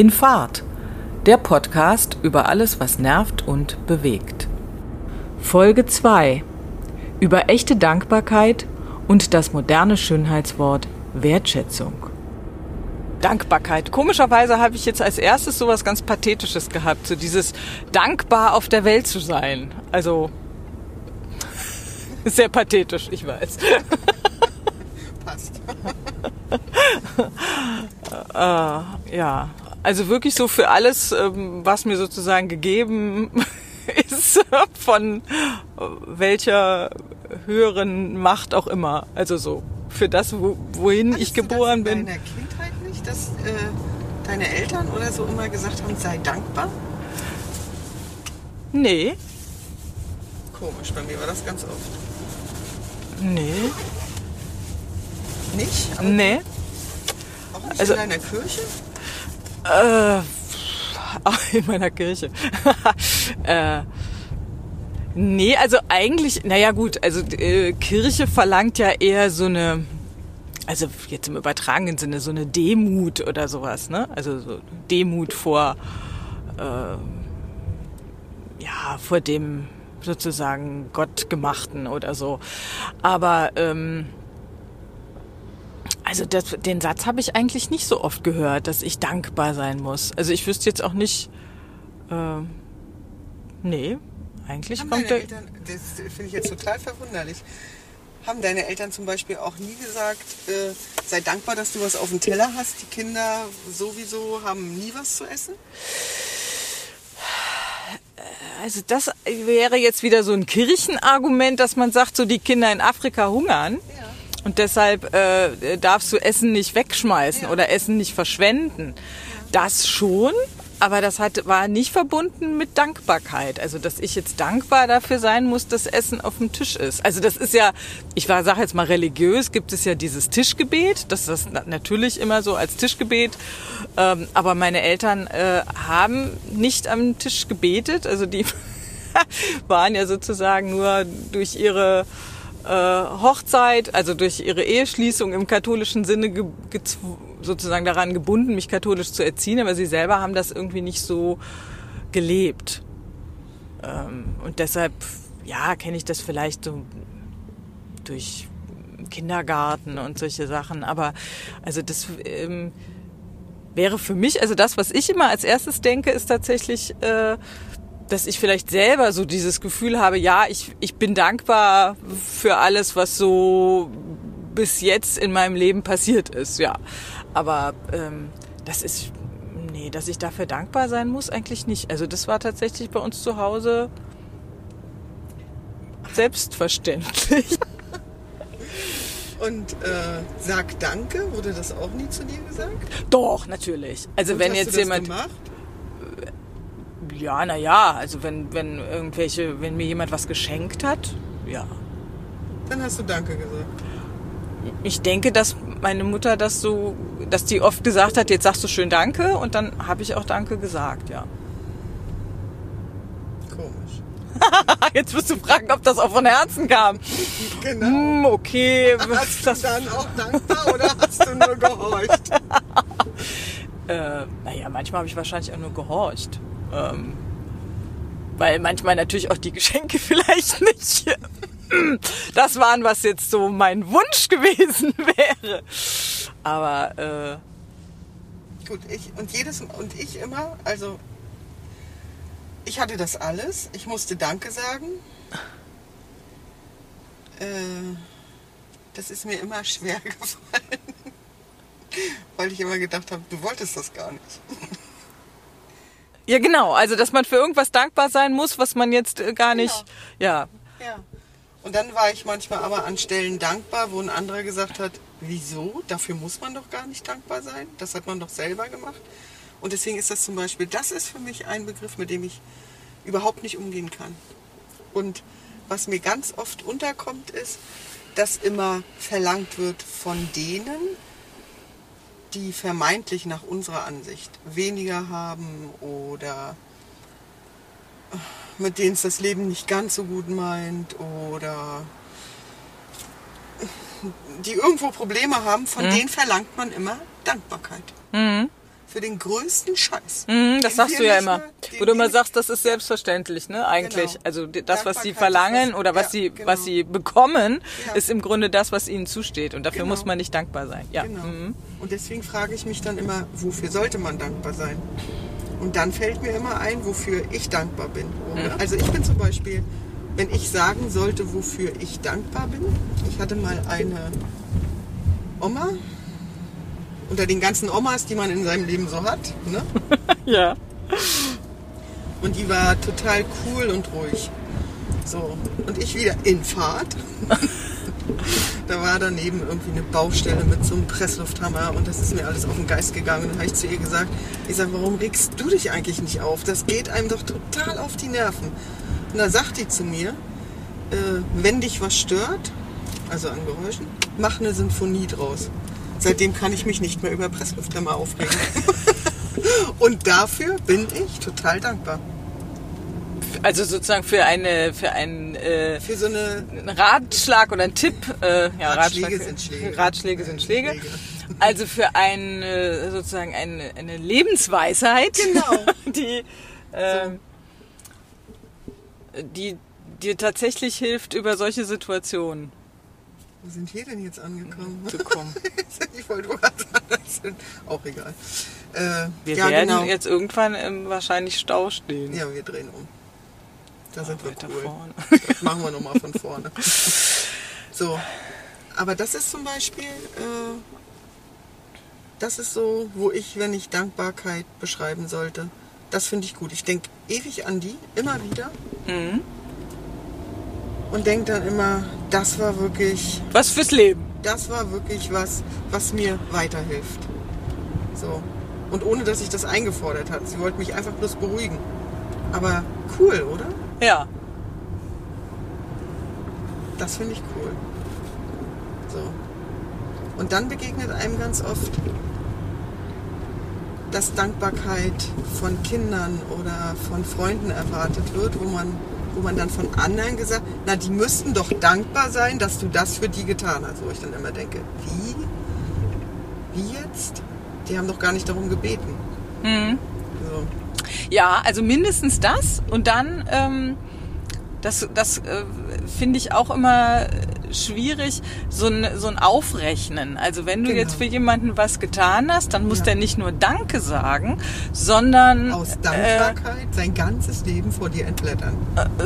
In Fahrt, der Podcast über alles, was nervt und bewegt. Folge 2 über echte Dankbarkeit und das moderne Schönheitswort Wertschätzung. Dankbarkeit. Komischerweise habe ich jetzt als erstes sowas ganz Pathetisches gehabt, so dieses dankbar auf der Welt zu sein. Also sehr pathetisch, ich weiß. Passt. äh, ja, also wirklich so für alles, ähm, was mir sozusagen gegeben ist, von welcher höheren Macht auch immer. Also so für das, wohin Hattest ich geboren bin. in deiner Kindheit nicht, dass äh, deine Eltern oder so immer gesagt haben, sei dankbar? Nee, Komisch, bei mir war das ganz oft. nee, Nicht? Aber nee. auch nicht also- in deiner Kirche? Äh, in meiner Kirche. äh, nee, also eigentlich, naja gut, also äh, Kirche verlangt ja eher so eine, also jetzt im übertragenen Sinne, so eine Demut oder sowas, ne? Also so Demut vor, äh, ja, vor dem sozusagen Gottgemachten oder so. Aber ähm, also das, den Satz habe ich eigentlich nicht so oft gehört, dass ich dankbar sein muss. Also ich wüsste jetzt auch nicht. Äh, nee, eigentlich Haben kommt deine der. Eltern, das finde ich jetzt total verwunderlich, haben deine Eltern zum Beispiel auch nie gesagt, äh, sei dankbar, dass du was auf dem Teller hast. Die Kinder sowieso haben nie was zu essen? Also das wäre jetzt wieder so ein Kirchenargument, dass man sagt, so die Kinder in Afrika hungern. Ja. Und deshalb äh, darfst du Essen nicht wegschmeißen Ja. oder Essen nicht verschwenden. Das schon, aber das hat, war nicht verbunden mit Dankbarkeit. Also, dass ich jetzt dankbar dafür sein muss, dass Essen auf dem Tisch ist. Also, das ist ja, ich war, sag jetzt mal religiös, gibt es ja dieses Tischgebet. Das ist na- natürlich immer so als Tischgebet. Ähm, aber meine Eltern äh, haben nicht am Tisch gebetet. Also, die waren ja sozusagen nur durch ihre Hochzeit, also durch ihre Eheschließung im katholischen Sinne sozusagen daran gebunden, mich katholisch zu erziehen, aber sie selber haben das irgendwie nicht so gelebt. Ähm, und deshalb, ja, kenne ich das vielleicht so durch Kindergarten und solche Sachen. Aber also das ähm, wäre für mich, also das, was ich immer als erstes denke, ist tatsächlich, äh, dass ich vielleicht selber so dieses Gefühl habe, ja, ich, ich bin dankbar für alles, was so bis jetzt in meinem Leben passiert ist, ja. Aber ähm, das ist, nee, dass ich dafür dankbar sein muss, eigentlich nicht. Also das war tatsächlich bei uns zu Hause selbstverständlich. Und äh, sag Danke, wurde das auch nie zu dir gesagt? Doch, natürlich. Also Und wenn hast jetzt jemand, gemacht? Ja, na ja, also wenn wenn irgendwelche, wenn mir jemand was geschenkt hat, ja. Dann hast du Danke gesagt. Ich denke, dass meine Mutter das so, dass die oft gesagt hat, jetzt sagst du schön Danke und dann habe ich auch Danke gesagt, ja. Komisch. Jetzt wirst du fragen, ob das auch von Herzen kam. Genau. Hm, okay, Hast das, du dann auch dankbar oder hast du nur gehorcht? äh, naja, manchmal habe ich wahrscheinlich auch nur gehorcht. Ähm, weil manchmal natürlich auch die Geschenke vielleicht nicht das waren, was jetzt so mein Wunsch gewesen wäre. Aber äh, Gut, ich und jedes und ich immer, also ich hatte das alles. Ich musste Danke sagen. Äh, das ist mir immer schwer gefallen, weil ich immer gedacht habe, du wolltest das gar nicht. Ja, genau. Also, dass man für irgendwas dankbar sein muss, was man jetzt äh, gar nicht. Ja. Ja. Und dann war ich manchmal aber an Stellen dankbar, wo ein anderer gesagt hat, wieso? Dafür muss man doch gar nicht dankbar sein. Das hat man doch selber gemacht. Und deswegen ist das zum Beispiel, das ist für mich ein Begriff, mit dem ich überhaupt nicht umgehen kann. Und was mir ganz oft unterkommt, ist, dass immer verlangt wird von denen, die vermeintlich nach unserer Ansicht weniger haben oder mit denen es das Leben nicht ganz so gut meint oder die irgendwo Probleme haben, von denen verlangt man immer Dankbarkeit. Mhm. Für den größten Scheiß. Mhm, das den sagst du ja immer. Wo du immer sagst, das ist selbstverständlich, ne? Eigentlich. Genau. Also das, was sie verlangen oder was ja, sie, genau. was sie bekommen, Ja. ist im Grunde das, was ihnen zusteht. Und dafür Genau. muss man nicht dankbar sein. Ja. Genau. Mhm. Und deswegen frage ich mich dann immer, wofür sollte man dankbar sein? Und dann fällt mir immer ein, wofür ich dankbar bin. Mhm. Also ich bin zum Beispiel, wenn ich sagen sollte, wofür ich dankbar bin, ich hatte mal eine Oma, unter den ganzen Omas, die man in seinem Leben so hat, ne? Ja. Und die war total cool und ruhig. So. Und ich wieder in Fahrt. da war daneben irgendwie eine Baustelle mit so einem Presslufthammer und das ist mir alles auf den Geist gegangen. Und dann habe ich zu ihr gesagt, ich sage, warum regst du dich eigentlich nicht auf? Das geht einem doch total auf die Nerven. Und da sagt die zu mir, äh, wenn dich was stört, also an Geräuschen, mach eine Sinfonie draus. Seitdem kann ich mich nicht mehr über Presslufthammer aufregen. Und dafür bin ich total dankbar. Also sozusagen für eine, für einen, äh, Für so eine Ratschlag oder einen Tipp. Äh, ja, Ratschläge Ratschlag- sind Schläge. Ratschläge sind Schläge. Schläge. Also für ein, äh, sozusagen eine, eine Lebensweisheit, Genau. die, ähm, die dir tatsächlich hilft, über solche Situationen Wo sind wir denn jetzt angekommen? zu kommen. ich wollte das sind auch egal. Äh, Wir ja, werden genau. jetzt irgendwann im wahrscheinlich Stau stehen. Ja, wir drehen um. Da sind wir cool. vorne. Das machen wir nochmal von vorne. So. Aber das ist zum Beispiel, äh, das ist so, wo ich, wenn ich Dankbarkeit beschreiben sollte, das finde ich gut. Ich denke ewig an die, immer wieder. Mhm. Und denke dann immer, das war wirklich Was fürs Leben. das war wirklich was, was mir weiterhilft. So. Und ohne dass ich das eingefordert hat. Sie wollte mich einfach bloß beruhigen. Aber cool, oder? Ja. Das finde ich cool. So. Und dann begegnet einem ganz oft, dass Dankbarkeit von Kindern oder von Freunden erwartet wird, wo man, wo man dann von anderen gesagt, na, die müssten doch dankbar sein, dass du das für die getan hast. Wo ich dann immer denke, wie? Wie jetzt? Die haben doch gar nicht darum gebeten. Mhm. So. Ja, also mindestens das und dann, ähm, das, das äh, finde ich auch immer schwierig, so ein, so ein Aufrechnen. Also wenn du Genau. jetzt für jemanden was getan hast, dann muss Ja. der nicht nur Danke sagen, sondern Aus äh, Dankbarkeit sein ganzes Leben vor dir entblättern.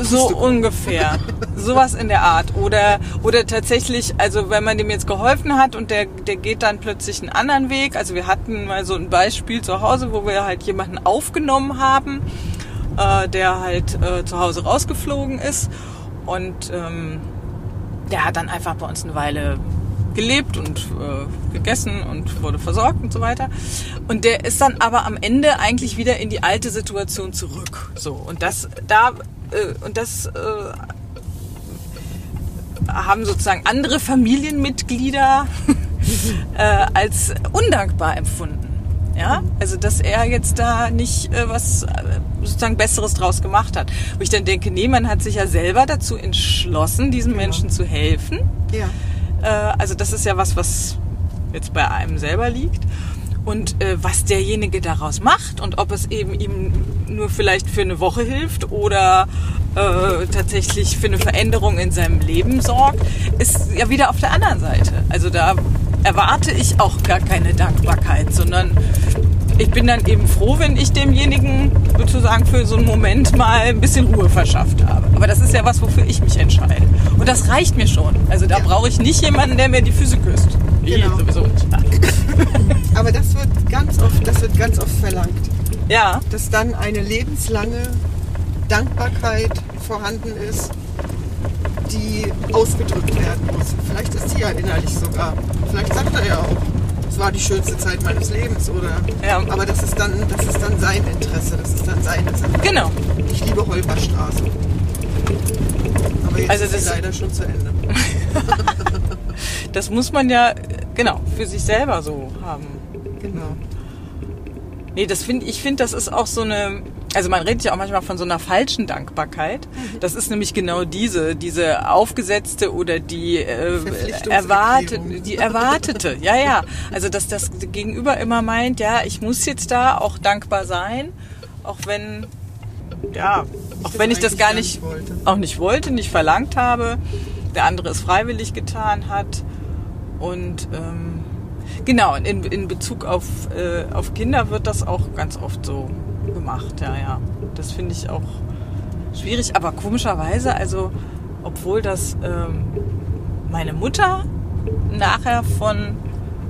so du- ungefähr. Sowas in der Art. Oder, oder tatsächlich, also wenn man dem jetzt geholfen hat und der, der geht dann plötzlich einen anderen Weg. Also wir hatten mal so ein Beispiel zu Hause, wo wir halt jemanden aufgenommen haben, äh, der halt äh, zu Hause rausgeflogen ist. Und ähm, der hat dann einfach bei uns eine Weile gelebt und äh, gegessen und wurde versorgt und so weiter. Und der ist dann aber am Ende eigentlich wieder in die alte Situation zurück. So und das da äh, und das äh, haben sozusagen andere Familienmitglieder äh, als undankbar empfunden. Ja, also dass er jetzt da nicht äh, was äh, sozusagen Besseres draus gemacht hat. Wo ich dann denke, nee, man hat sich ja selber dazu entschlossen, diesen Menschen zu helfen. Ja. Äh, also das ist ja was, was jetzt bei einem selber liegt. Und äh, was derjenige daraus macht und ob es eben ihm nur vielleicht für eine Woche hilft oder äh, tatsächlich für eine Veränderung in seinem Leben sorgt, ist ja wieder auf der anderen Seite. Also da erwarte ich auch gar keine Dankbarkeit, sondern ich bin dann eben froh, wenn ich demjenigen sozusagen für so einen Moment mal ein bisschen Ruhe verschafft habe. Aber das ist ja was, wofür ich mich entscheide. Und das reicht mir schon. Also da Ja. brauche ich nicht jemanden, der mir die Füße küsst. Genau. Ich sowieso nicht. Aber das wird ganz oft, das wird ganz oft verlangt. Ja, dass dann eine lebenslange Dankbarkeit vorhanden ist, die ausgedrückt werden muss. Vielleicht ist sie ja innerlich sogar. Vielleicht sagt er ja auch, es war die schönste Zeit meines Lebens oder. Ja. Aber das ist dann, das ist dann sein Interesse, das ist dann seine Sache. genau. Ich liebe Holperstraße. Aber jetzt Also ist das- leider schon zu Ende. Das muss man ja, genau, für sich selber so haben. Genau. Nee, das finde ich finde, das ist auch so eine Also man redet ja auch manchmal von so einer falschen Dankbarkeit. Das ist nämlich genau diese, diese aufgesetzte oder die äh, erwartete, die erwartete. Ja, ja. Also dass das Gegenüber immer meint, ja, ich muss jetzt da auch dankbar sein, auch wenn ja, auch wenn ich das gar nicht, auch nicht wollte, nicht verlangt habe, der andere es freiwillig getan hat und ähm, genau in, in Bezug auf äh, auf Kinder wird das auch ganz oft so gemacht, ja, ja. Das finde ich auch schwierig, aber komischerweise, also obwohl das ähm, meine Mutter nachher von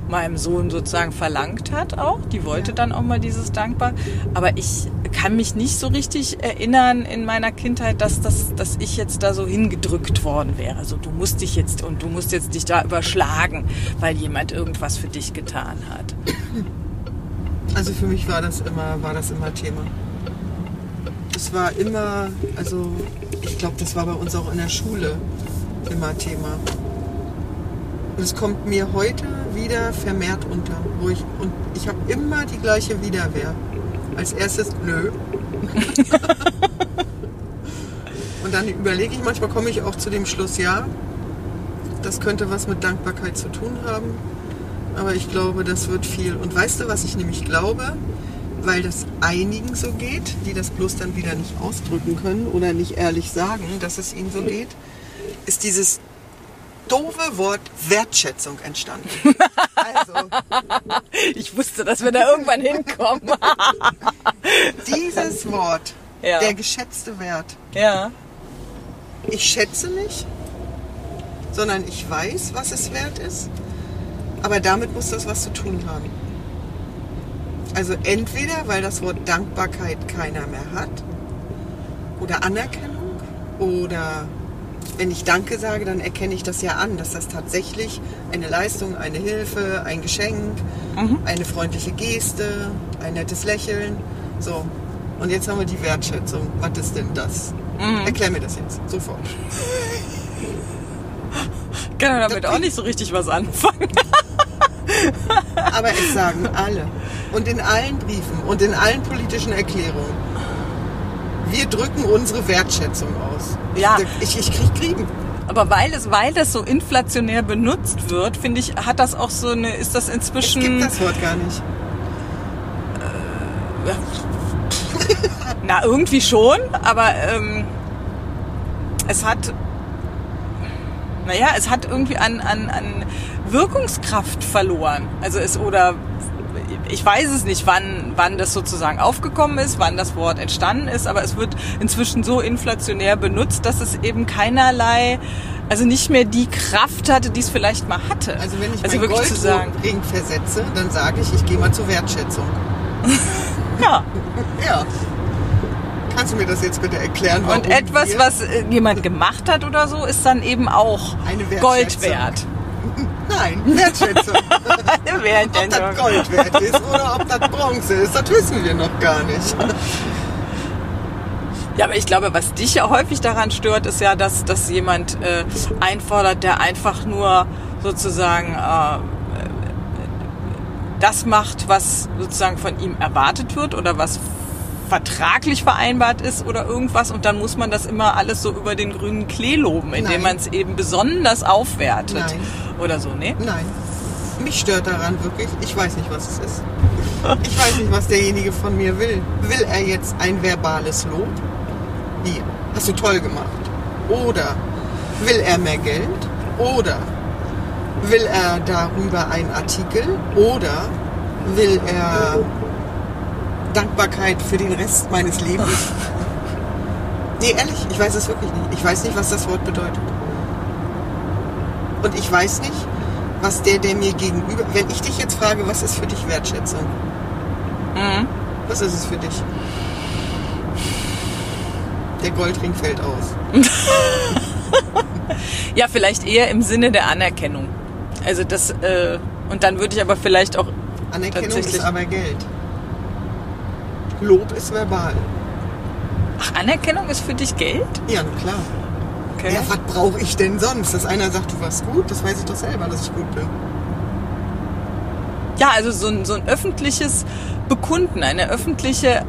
meinem Sohn sozusagen verlangt hat auch. Die wollte ja. dann auch mal dieses Dankbar. Aber ich kann mich nicht so richtig erinnern in meiner Kindheit, dass, das, dass ich jetzt da so hingedrückt worden wäre. So, du musst dich jetzt und du musst jetzt dich da überschlagen, weil jemand irgendwas für dich getan hat. Also für mich war das immer, war das immer Thema. Es war immer, also ich glaube, das war bei uns auch in der Schule immer Thema. Und es kommt mir heute wieder vermehrt unter. Wo ich, und ich habe immer die gleiche Widerwehr. Als erstes, nö. und dann überlege ich, manchmal komme ich auch zu dem Schluss, ja, das könnte was mit Dankbarkeit zu tun haben. Aber ich glaube, das wird viel. Und weißt du, was ich nämlich glaube? Weil das einigen so geht, die das bloß dann wieder nicht ausdrücken können oder nicht ehrlich sagen, dass es ihnen so geht, ist dieses doofe Wort Wertschätzung entstanden. Also, ich wusste, dass wir da irgendwann hinkommen. Dieses Wort, ja. der geschätzte Wert. Ja. Ich schätze nicht, sondern ich weiß, was es wert ist. Aber damit muss das was zu tun haben. Also entweder, weil das Wort Dankbarkeit keiner mehr hat, oder Anerkennung, oder wenn ich Danke sage, dann erkenne ich das ja an, dass das tatsächlich eine Leistung, eine Hilfe, ein Geschenk, mhm. eine freundliche Geste, ein nettes Lächeln. So. Und jetzt haben wir die Wertschätzung. Was ist denn das? Mhm. Erklär mir das jetzt, sofort. Kann damit auch nicht so richtig was anfangen. Aber es sagen alle. Und in allen Briefen und in allen politischen Erklärungen wir drücken unsere Wertschätzung aus. Ja. Ich, ich krieg Kriegen. Aber weil es, weil das so inflationär benutzt wird, finde ich, hat das auch so eine, ist das inzwischen. Es gibt das Wort gar nicht. Äh, na, irgendwie schon, aber ähm, es hat, naja, es hat irgendwie an, an, an Wirkungskraft verloren. Also es, oder ich weiß es nicht, wann, wann das sozusagen aufgekommen ist, wann das Wort entstanden ist, aber es wird inzwischen so inflationär benutzt, dass es eben keinerlei, also nicht mehr die Kraft hatte, die es vielleicht mal hatte. Also wenn ich also meinen Goldring versetze, dann sage ich, ich gehe mal zur Wertschätzung. ja. ja. Kannst du mir das jetzt bitte erklären? Und etwas, was jemand gemacht hat oder so, ist dann eben auch Gold wert. Nein, Wertschätzung. Wertschätzung. ob das Gold wert ist oder ob das Bronze ist, das wissen wir noch gar nicht. Ja, aber ich glaube, was dich ja häufig daran stört, ist ja, dass, dass jemand äh, einfordert, der einfach nur sozusagen äh, das macht, was sozusagen von ihm erwartet wird oder was vertraglich vereinbart ist oder irgendwas und dann muss man das immer alles so über den grünen Klee loben, indem man es eben besonders aufwertet Nein. oder so, ne? Nein. Mich stört daran wirklich, ich weiß nicht, was es ist. Ich weiß nicht, was derjenige von mir will. Will er jetzt ein verbales Lob? Wie? Hast du toll gemacht? Oder will er mehr Geld? Oder will er darüber einen Artikel? Oder will er Dankbarkeit für den Rest meines Lebens. nee, ehrlich, ich weiß es wirklich nicht. Ich weiß nicht, was das Wort bedeutet. Und ich weiß nicht, was der, der mir gegenüber. Wenn ich dich jetzt frage, was ist für dich Wertschätzung? Mhm. Was ist es für dich? Der Goldring fällt aus. ja, vielleicht eher im Sinne der Anerkennung. Also das, äh, und dann würde ich aber vielleicht auch. Anerkennung ist aber Geld. Lob ist verbal. Ach, Anerkennung ist für dich Geld? Ja, klar. Okay. Ja, was brauche ich denn sonst? Dass einer sagt, du warst gut, das weiß ich doch selber, dass ich gut bin. Ja, also so ein, so ein öffentliches Bekunden, eine öffentliche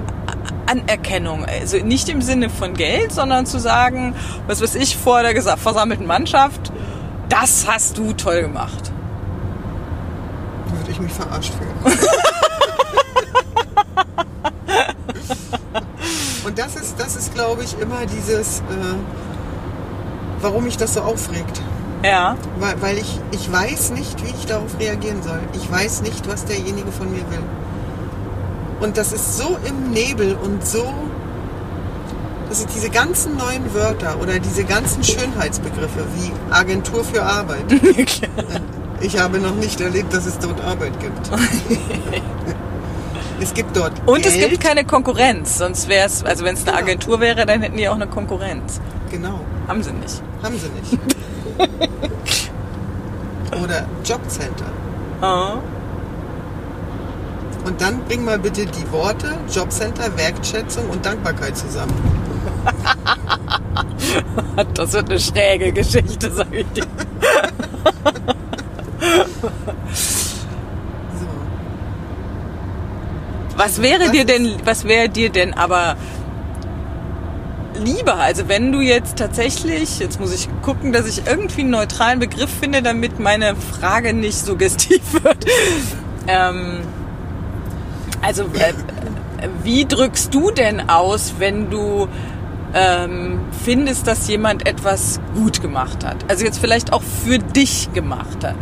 Anerkennung. Also nicht im Sinne von Geld, sondern zu sagen, was weiß ich, vor der versammelten Mannschaft, das hast du toll gemacht. Würde ich mich verarscht fühlen. glaube ich, immer dieses, äh, warum mich das so aufregt. Ja. Weil, weil ich, ich weiß nicht, wie ich darauf reagieren soll. Ich weiß nicht, was derjenige von mir will. Und das ist so im Nebel und so. Das sind diese ganzen neuen Wörter oder diese ganzen Schönheitsbegriffe wie Agentur für Arbeit. Ich habe noch nicht erlebt, dass es dort Arbeit gibt. es gibt dort Und Geld. es gibt keine Konkurrenz, sonst wäre es, also wenn es eine Genau. Agentur wäre, dann hätten die auch eine Konkurrenz. Genau, Haben sie nicht. haben sie nicht. oder Jobcenter. Oh. Und dann bring mal bitte die Worte Jobcenter, Wertschätzung und Dankbarkeit zusammen. Das wird eine schräge Geschichte, sag ich dir. So. Was wäre Das dir denn, was wäre dir denn aber lieber? Also wenn du jetzt tatsächlich, jetzt muss ich gucken, dass ich irgendwie einen neutralen Begriff finde, damit meine Frage nicht suggestiv wird. Ähm, also äh, wie drückst du denn aus, wenn du ähm, findest, dass jemand etwas gut gemacht hat? Also jetzt vielleicht auch für dich gemacht hat.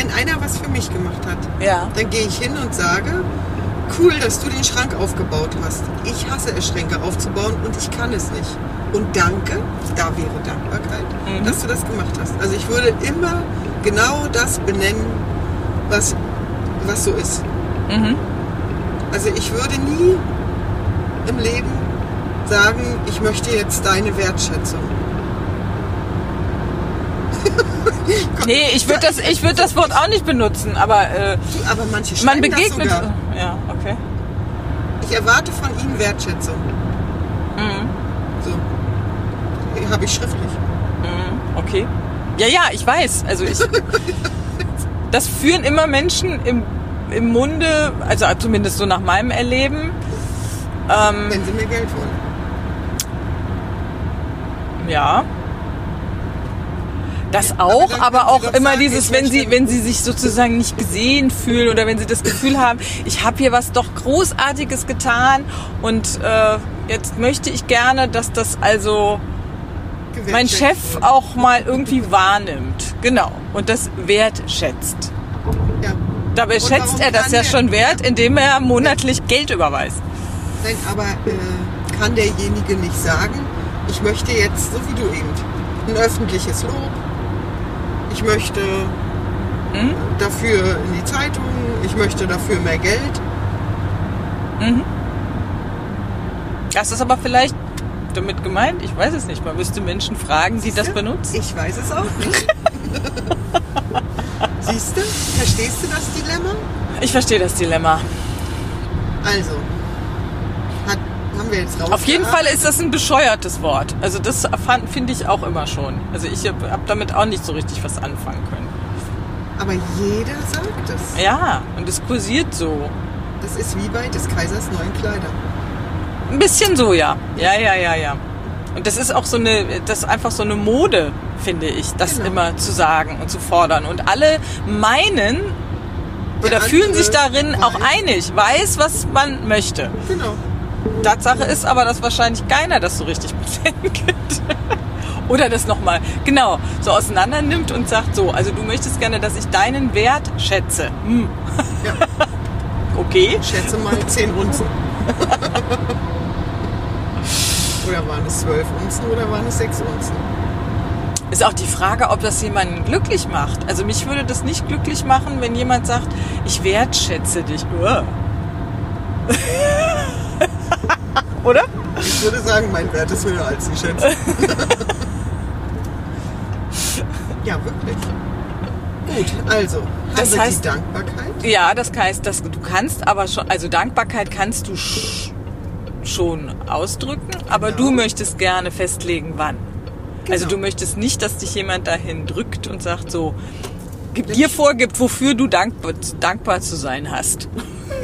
Wenn einer was für mich gemacht hat, Ja. dann gehe ich hin und sage, cool, dass du den Schrank aufgebaut hast. Ich hasse es, Schränke aufzubauen und ich kann es nicht. Und danke, da wäre Dankbarkeit, Mhm. dass du das gemacht hast. Also ich würde immer genau das benennen, was, was so ist. Mhm. Also ich würde nie im Leben sagen, ich möchte jetzt deine Wertschätzung. Nee, ich würde das, ich würde das Wort auch nicht benutzen, aber äh, aber manche man begegnet. das sogar. Ja, okay. Ich erwarte von ihnen Wertschätzung. Mhm. So. Habe ich schriftlich. Mhm. Okay. Ja, ja, ich weiß. Also ich. Das führen immer Menschen im, im Munde, also zumindest so nach meinem Erleben. Ähm, Wenn sie mir Geld wollen. ja. Das auch, aber auch immer dieses, wenn sie, wenn sie sich sozusagen nicht gesehen fühlen oder wenn sie das Gefühl haben, ich habe hier was doch Großartiges getan und äh, jetzt möchte ich gerne, dass das also mein Chef auch mal irgendwie wahrnimmt. Genau. Und das wertschätzt. Ja. Dabei Und schätzt er das ja schon wert, indem er monatlich Geld überweist. Nein, aber äh, kann derjenige nicht sagen, ich möchte jetzt, so wie du eben, ein öffentliches Lob. Ich möchte Mhm. dafür in die Zeitung, ich möchte dafür mehr Geld. Das ist aber vielleicht damit gemeint, ich weiß es nicht. Man müsste Menschen fragen, die das Siehste? benutzen. Ich weiß es auch nicht. Siehst du? Verstehst du das Dilemma? Ich verstehe das Dilemma. Also, haben wir jetzt raus. Auf jeden Fall ist das ein bescheuertes Wort. Also das finde ich auch immer schon. Also ich habe hab damit auch nicht so richtig was anfangen können. Aber jeder sagt es. Ja, und es kursiert so. Das ist wie bei des Kaisers neuen Kleider. Ein bisschen so, ja. Ja, ja, ja, ja. Und das ist auch so eine, das ist einfach so eine Mode, finde ich, das Genau. immer zu sagen und zu fordern. Und alle meinen oder Der fühlen sich darin auch weiß. einig, weiß, was man möchte. Genau. Tatsache ist aber, dass wahrscheinlich keiner das so richtig bedenkt. Oder das nochmal, genau, so auseinander nimmt und sagt so, also du möchtest gerne, dass ich deinen Wert schätze. Hm. Ja. Okay. Schätze mal 10 Unzen. oder waren es 12 Unzen oder waren es 6 Unzen? Ist auch die Frage, ob das jemanden glücklich macht. Also mich würde das nicht glücklich machen, wenn jemand sagt, ich wertschätze dich. Oder? Ich würde sagen, mein Wert ist höher als die Schätze. ja, wirklich. Gut, also, Das heißt- Dankbarkeit. Ja, das heißt, dass du kannst aber schon, also Dankbarkeit kannst du sch schon ausdrücken, aber Genau. du möchtest gerne festlegen, wann. Also Genau. du möchtest nicht, dass dich jemand dahin drückt und sagt so, gib dir vorgibt, wofür du dankbar, dankbar zu sein hast.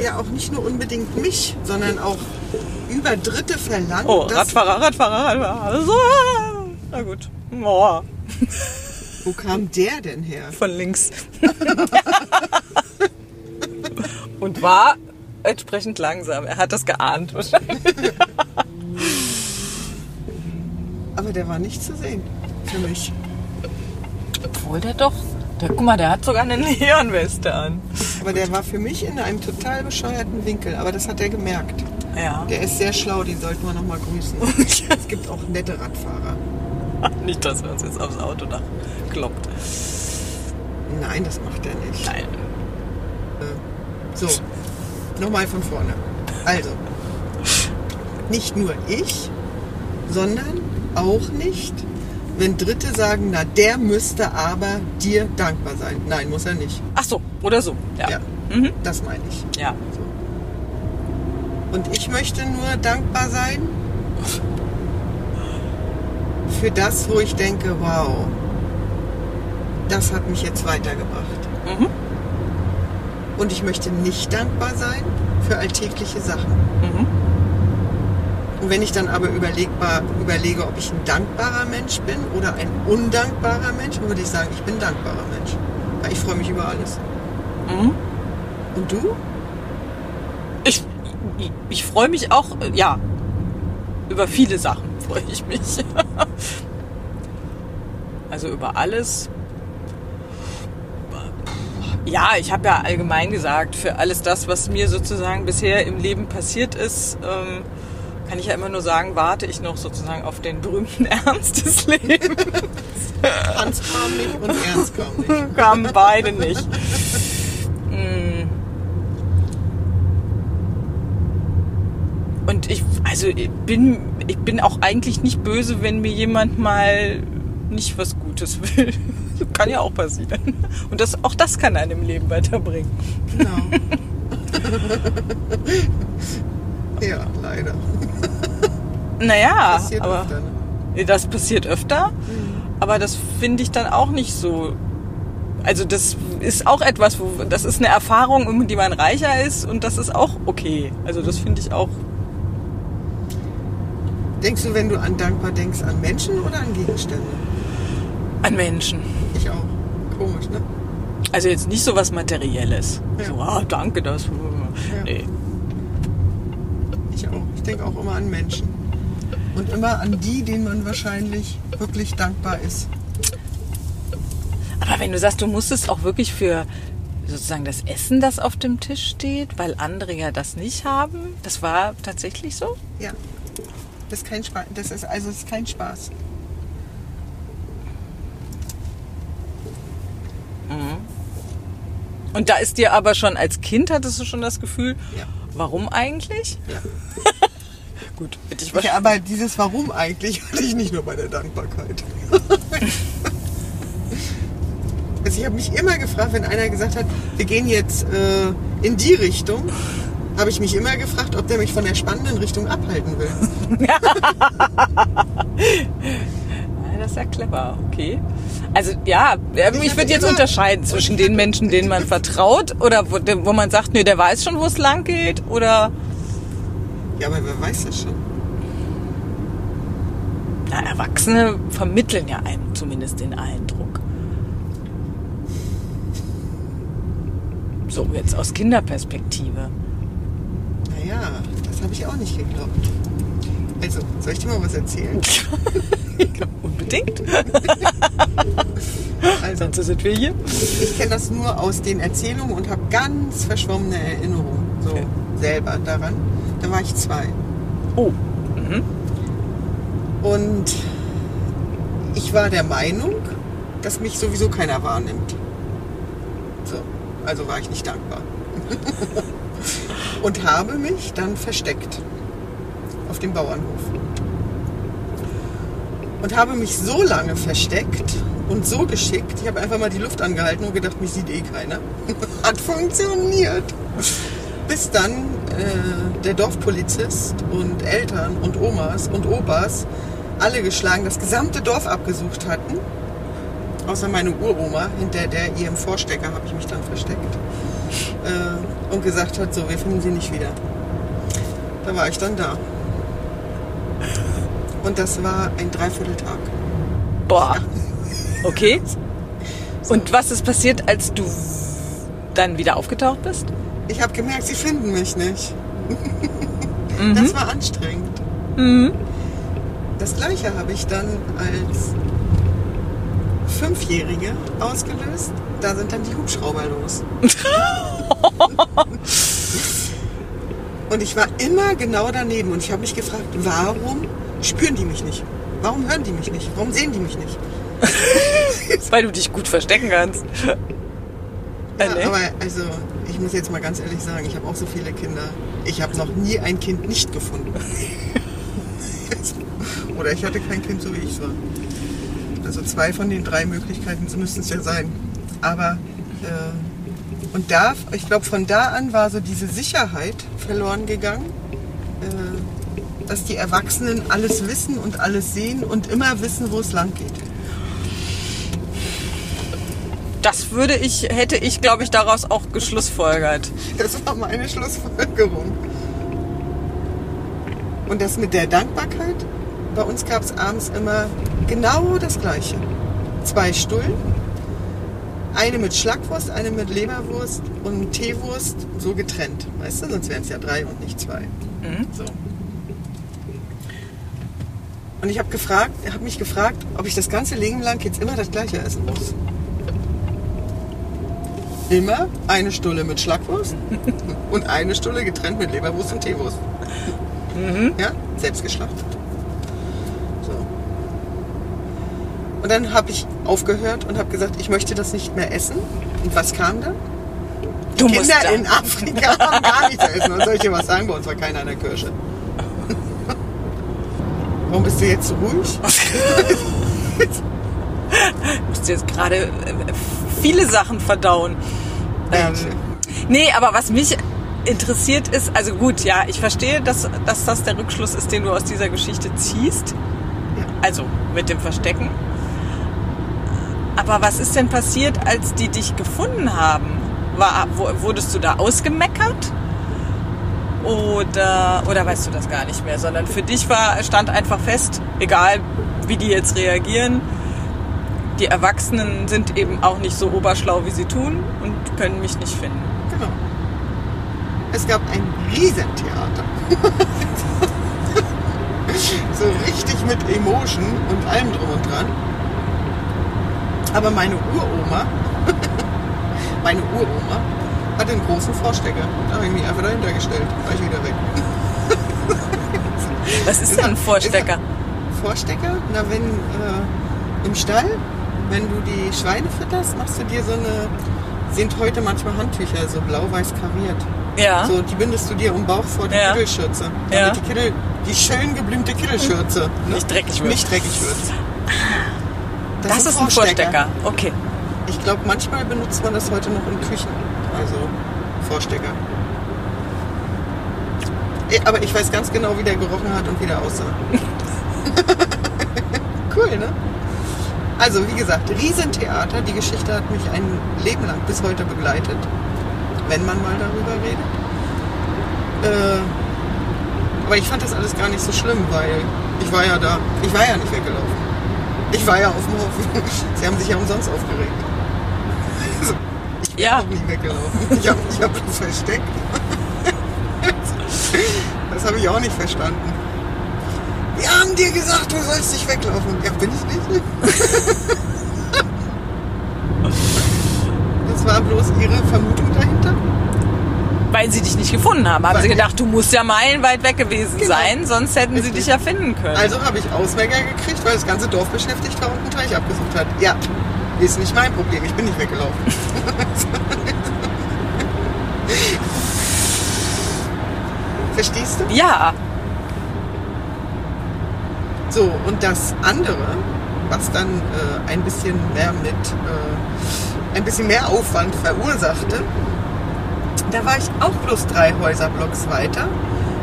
ja auch nicht nur unbedingt mich, sondern auch über Dritte verlangt. Oh, Radfahrer, Radfahrer, Radfahrer. Also, na gut. Oh, Wo kam der denn her? von links. Und war entsprechend langsam. Er hat das geahnt wahrscheinlich. Aber der war nicht zu sehen für mich. Obwohl der doch. Der, guck mal, der hat sogar eine Neonweste an. Aber der war für mich in einem total bescheuerten Winkel. Aber das hat er gemerkt. Ja. Der ist sehr schlau, den sollten wir noch mal grüßen. es gibt auch nette Radfahrer. Nicht, dass er uns jetzt aufs Autodach kloppt. Nein, das macht er nicht. Nein. So, nochmal von vorne. Also, nicht nur ich, sondern auch nicht, wenn Dritte sagen, na, der müsste aber dir dankbar sein. Nein, muss er nicht. Ach so, oder so. Ja. Ja, Mhm. das meine ich. ja. Und ich möchte nur dankbar sein für das, wo ich denke, wow, das hat mich jetzt weitergebracht. Mhm. Und ich möchte nicht dankbar sein für alltägliche Sachen. Mhm. Und wenn ich dann aber überlegbar, überlege, ob ich ein dankbarer Mensch bin oder ein undankbarer Mensch, dann würde ich sagen, ich bin ein dankbarer Mensch. Weil ich freue mich über alles. Mhm. Und du? Ich, freue mich auch, äh, ja, über viele Sachen freue ich mich. also über alles. Ja, ich habe ja allgemein gesagt, für alles das, was mir sozusagen bisher im Leben passiert ist, ähm, kann ich ja immer nur sagen, warte ich noch sozusagen auf den berühmten Ernst des Lebens. Hans kam nicht und Ernst kam nicht. Kamen beide nicht. Mm. Und ich, also ich bin, ich bin auch eigentlich nicht böse, wenn mir jemand mal nicht was Gutes will. Kann ja auch passieren. Und das, auch das kann einem im Leben weiterbringen. Genau. ja, leider. Naja, Passiert aber öfter, ne? das passiert öfter. Aber das finde ich dann auch nicht so. Also das ist auch etwas, wo das ist eine Erfahrung, um die man reicher ist und das ist auch okay. Also das finde ich auch. Denkst du, wenn du an dankbar denkst, an Menschen oder an Gegenstände? An Menschen. Ich auch. Komisch, ne? Also jetzt nicht so was Materielles. Ja. So, ah, danke, das. Nee. Ich auch. Ich denke auch immer an Menschen. Und immer an die, denen man wahrscheinlich wirklich dankbar ist. Aber wenn du sagst, du musstest auch wirklich für sozusagen das Essen, das auf dem Tisch steht, weil andere ja das nicht haben, das war tatsächlich so? Ja. Das ist kein Spaß. Das ist also das ist kein Spaß. Und da ist dir aber schon als Kind hattest du schon das Gefühl, Ja. warum eigentlich? Ja. Gut, hätte ich Okay, aber dieses Warum eigentlich hatte ich nicht nur bei der Dankbarkeit. also ich habe mich immer gefragt, wenn einer gesagt hat, wir gehen jetzt äh, in die Richtung, habe ich mich immer gefragt, ob der mich von der spannenden Richtung abhalten will. Das ist ja clever, okay. Also ja, ich, würde jetzt unterscheiden zwischen den Menschen, denen man vertraut oder wo, wo man sagt, nee, der weiß schon, wo es lang geht oder Ja, aber wer weiß das schon? na, Erwachsene vermitteln ja einem zumindest den Eindruck. So, jetzt aus Kinderperspektive. Naja, das habe ich auch nicht geglaubt. Also, soll ich dir mal was erzählen? Unbedingt. Also, Sonst sind wir hier. ich kenne das nur aus den Erzählungen und habe ganz verschwommene Erinnerungen so Okay. selber daran. Da war ich zwei. Oh. Und ich war der Meinung, dass mich sowieso keiner wahrnimmt. So, also war ich nicht dankbar. und habe mich dann versteckt auf dem Bauernhof. Und habe mich so lange versteckt und so geschickt, ich habe einfach mal die Luft angehalten und gedacht, mich sieht eh keiner. Hat funktioniert. Bis dann äh, der Dorfpolizist und Eltern und Omas und Opas alle geschlagen das gesamte Dorf abgesucht hatten Außer meine Uroma, hinter der ihrem Vorstecker habe ich mich dann versteckt. Äh, und gesagt hat, so, wir finden sie nicht wieder. Da war ich dann da. Und das war ein Dreivierteltag. Boah. Okay. Und was ist passiert, als du dann wieder aufgetaucht bist? Ich habe gemerkt, sie finden mich nicht. Das war anstrengend. Mhm. Das gleiche habe ich dann als Fünfjährige ausgelöst. Da sind dann die Hubschrauber los. und ich war immer genau daneben und ich habe mich gefragt, warum spüren die mich nicht? Warum hören die mich nicht? Warum sehen die mich nicht? Weil du dich gut verstecken kannst. Ja, Äh, nee. aber also, ich muss jetzt mal ganz ehrlich sagen, ich habe auch so viele Kinder. Ich habe noch nie ein Kind nicht gefunden. Oder ich hatte kein Kind, so wie ich war. Also zwei von den drei Möglichkeiten müssten es ja sein. Aber äh, und da, ich glaube, von da an war so diese Sicherheit verloren gegangen, äh, dass die Erwachsenen alles wissen und alles sehen und immer wissen, wo es lang geht. Das würde ich, hätte ich, glaube ich, daraus auch geschlussfolgert. Das war meine Schlussfolgerung. Und das mit der Dankbarkeit, bei uns gab es abends immer genau das Gleiche. Zwei Stullen, eine mit Schlackwurst, eine mit Leberwurst und Teewurst, so getrennt. Weißt du, sonst wären es ja drei und nicht zwei. So. Und ich habe gefragt, habe mich gefragt, ob ich das ganze Leben lang jetzt immer das Gleiche essen muss. Immer eine Stulle mit Schlackwurst und eine Stulle getrennt mit Leberwurst und Teewurst. Ja, selbst geschlachtet. So. Und dann habe ich aufgehört und habe gesagt, ich möchte das nicht mehr essen. Und was kam dann? Du musst Kinder da. in Afrika haben gar nichts zu essen. Und soll ich dir was sagen? Bei uns war keiner in der Kirche. Warum bist du jetzt so ruhig? Du musst jetzt gerade äh, viele Sachen verdauen. Ähm, nee, aber was mich interessiert ist, also gut, ja, ich verstehe, dass, dass das der Rückschluss ist, den du aus dieser Geschichte ziehst. Also mit dem Verstecken. Aber was ist denn passiert, als die dich gefunden haben? War, wurdest du da ausgemeckert? Oder, oder weißt du das gar nicht mehr? Sondern für dich war, stand einfach fest, egal wie die jetzt reagieren, die Erwachsenen sind eben auch nicht so oberschlau, wie sie tun und können mich nicht finden. Genau. Es gab ein Riesentheater. so richtig mit Emotion und allem drum und dran. Aber meine Uroma, meine Uroma, hatte einen großen Vorstecker. Da habe ich mich einfach dahinter gestellt. War ich wieder weg. Was ist denn ein Vorstecker? Vorstecker? Na, wenn äh, im Stall, wenn du die Schweine fütterst, machst du dir so eine, sind heute manchmal Handtücher, so blau-weiß kariert. Ja. So, die bindest du dir um den Bauch vor die Ja. Kittelschürze. Damit Ja. die, Kittel, die schön geblümte Kittelschürze ne? Nicht dreckig wird. Nicht dreckig wird. Das, ist ein Vorstecker. Okay. Ich glaube, manchmal benutzt man das heute noch in Küchen. Also Vorstecker. Eh, Aber ich weiß ganz genau, wie der gerochen hat und wie der aussah. cool, ne? Also, wie gesagt, Riesentheater. Die Geschichte hat mich ein Leben lang bis heute begleitet. Wenn man mal darüber redet. Äh, aber ich fand das alles gar nicht so schlimm, weil ich war ja da. Ich war ja nicht weggelaufen. Ich war ja auf dem Hof. Sie haben sich ja umsonst aufgeregt. Ich bin Ja. auch nie weggelaufen. Ich habe ich hab das versteckt. Das habe ich auch nicht verstanden. Wir haben dir gesagt, du sollst nicht weglaufen. Ja, bin ich nicht. Das war bloß ihre Vermutung dahinter. Weil sie dich nicht gefunden haben. Haben Weil- sie gedacht, du musst ja meilenweit weg gewesen Genau. sein, sonst hätten sie dich ja finden können. Also habe ich Auswecker gekriegt, weil das ganze Dorf beschäftigt war und einen Teich abgesucht hat. Ja, ist nicht mein Problem. Ich bin nicht weggelaufen. Verstehst du? ja. So, und das andere, was dann äh, ein bisschen mehr mit, äh, ein bisschen mehr Aufwand verursachte, da war ich auch bloß drei Häuserblocks weiter.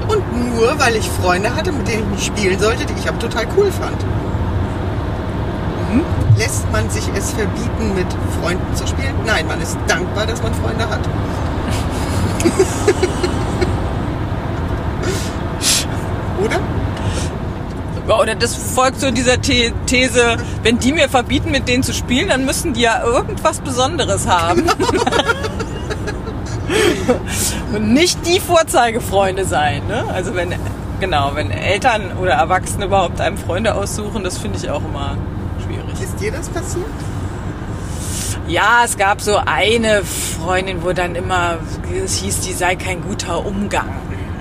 Und nur, weil ich Freunde hatte, mit denen ich nicht spielen sollte, die ich aber total cool fand. lässt man sich es verbieten, mit Freunden zu spielen? Nein, man ist dankbar, dass man Freunde hat. Oder? Oder das folgt so dieser The These, wenn die mir verbieten, mit denen zu spielen, dann müssen die ja irgendwas Besonderes haben. Und nicht die Vorzeigefreunde sein. Ne? Also wenn, genau, wenn Eltern oder Erwachsene überhaupt einem Freunde aussuchen, das finde ich auch immer schwierig. Ist dir das passiert? Ja, es gab so eine Freundin, wo dann immer es hieß, die sei kein guter Umgang.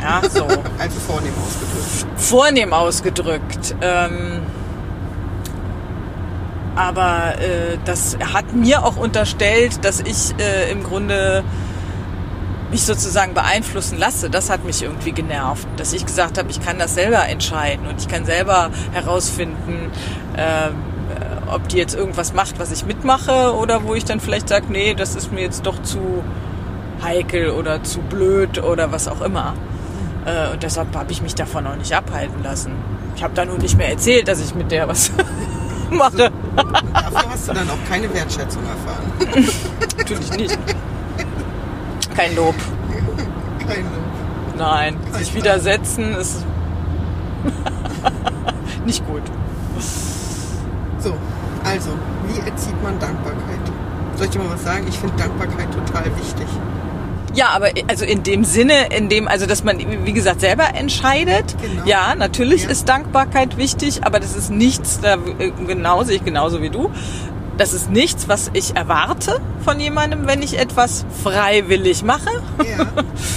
Ja, so. also vornehm ausgedrückt. Vornehm ausgedrückt. Ähm, aber äh, das hat mir auch unterstellt, dass ich äh, im Grunde mich sozusagen beeinflussen lasse. Das hat mich irgendwie genervt, dass ich gesagt habe, ich kann das selber entscheiden und ich kann selber herausfinden, äh, ob die jetzt irgendwas macht, was ich mitmache oder wo ich dann vielleicht sage, nee, das ist mir jetzt doch zu heikel oder zu blöd oder was auch immer. Äh, und deshalb habe ich mich davon auch nicht abhalten lassen. Ich habe da nur nicht mehr erzählt, dass ich mit der was mache. Dafür hast du dann auch keine Wertschätzung erfahren. Natürlich nicht. Kein Lob. Kein Lob. Nein, Kein sich widersetzen ist nicht gut. So, also, wie erzieht man Dankbarkeit? Soll ich dir mal was sagen? Ich finde Dankbarkeit total wichtig. Ja, aber also in dem Sinne, in dem, also dass man, wie gesagt, selber entscheidet. Genau. Ja, natürlich Ja. ist Dankbarkeit wichtig, aber das ist nichts, da, genau sehe ich genauso wie du. Das ist nichts, was ich erwarte von jemandem, wenn ich etwas freiwillig mache. Ja,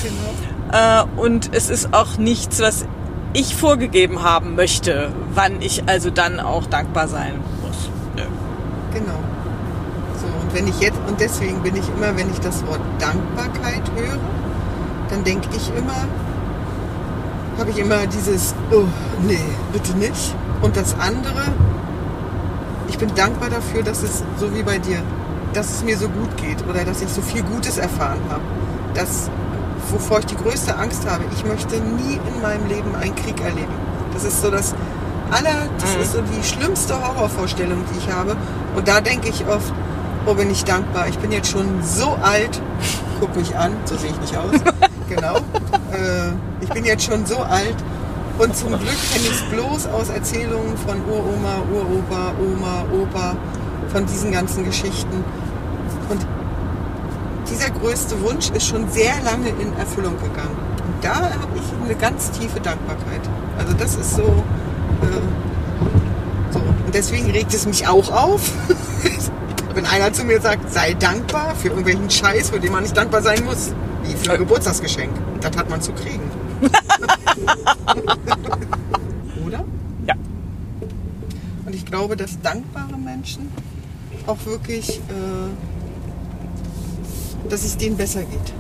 genau. Äh, und es ist auch nichts, was ich vorgegeben haben möchte, wann ich also dann auch dankbar sein muss. Nö. Genau. So, und wenn ich jetzt, und deswegen bin ich immer, wenn ich das Wort Dankbarkeit höre, dann denke ich immer, habe ich immer dieses, oh, nee, bitte nicht. Und das andere, ich bin dankbar dafür, dass es, so wie bei dir, dass es mir so gut geht oder dass ich so viel Gutes erfahren habe. Das, wovor ich die größte Angst habe, ich möchte nie in meinem Leben einen Krieg erleben. Das ist so das aller, das Mhm. ist so die schlimmste Horrorvorstellung, die ich habe. Und da denke ich oft, oh, bin ich dankbar. Ich bin jetzt schon so alt. Guck mich an, so sehe ich nicht aus. genau. Äh, ich bin jetzt schon so alt. Und zum Glück kenne ich es bloß aus Erzählungen von Uroma, Uropa, Oma, Opa, von diesen ganzen Geschichten. Und dieser größte Wunsch ist schon sehr lange in Erfüllung gegangen. Und da habe ich eine ganz tiefe Dankbarkeit. Also das ist so, äh, so. Und deswegen regt es mich auch auf, wenn einer zu mir sagt, sei dankbar für irgendwelchen Scheiß, für den man nicht dankbar sein muss. Wie für ein Geburtstagsgeschenk. Das hat man zu kriegen. Oder? Ja. Und ich glaube, dass dankbare Menschen auch wirklich, äh, dass es denen besser geht.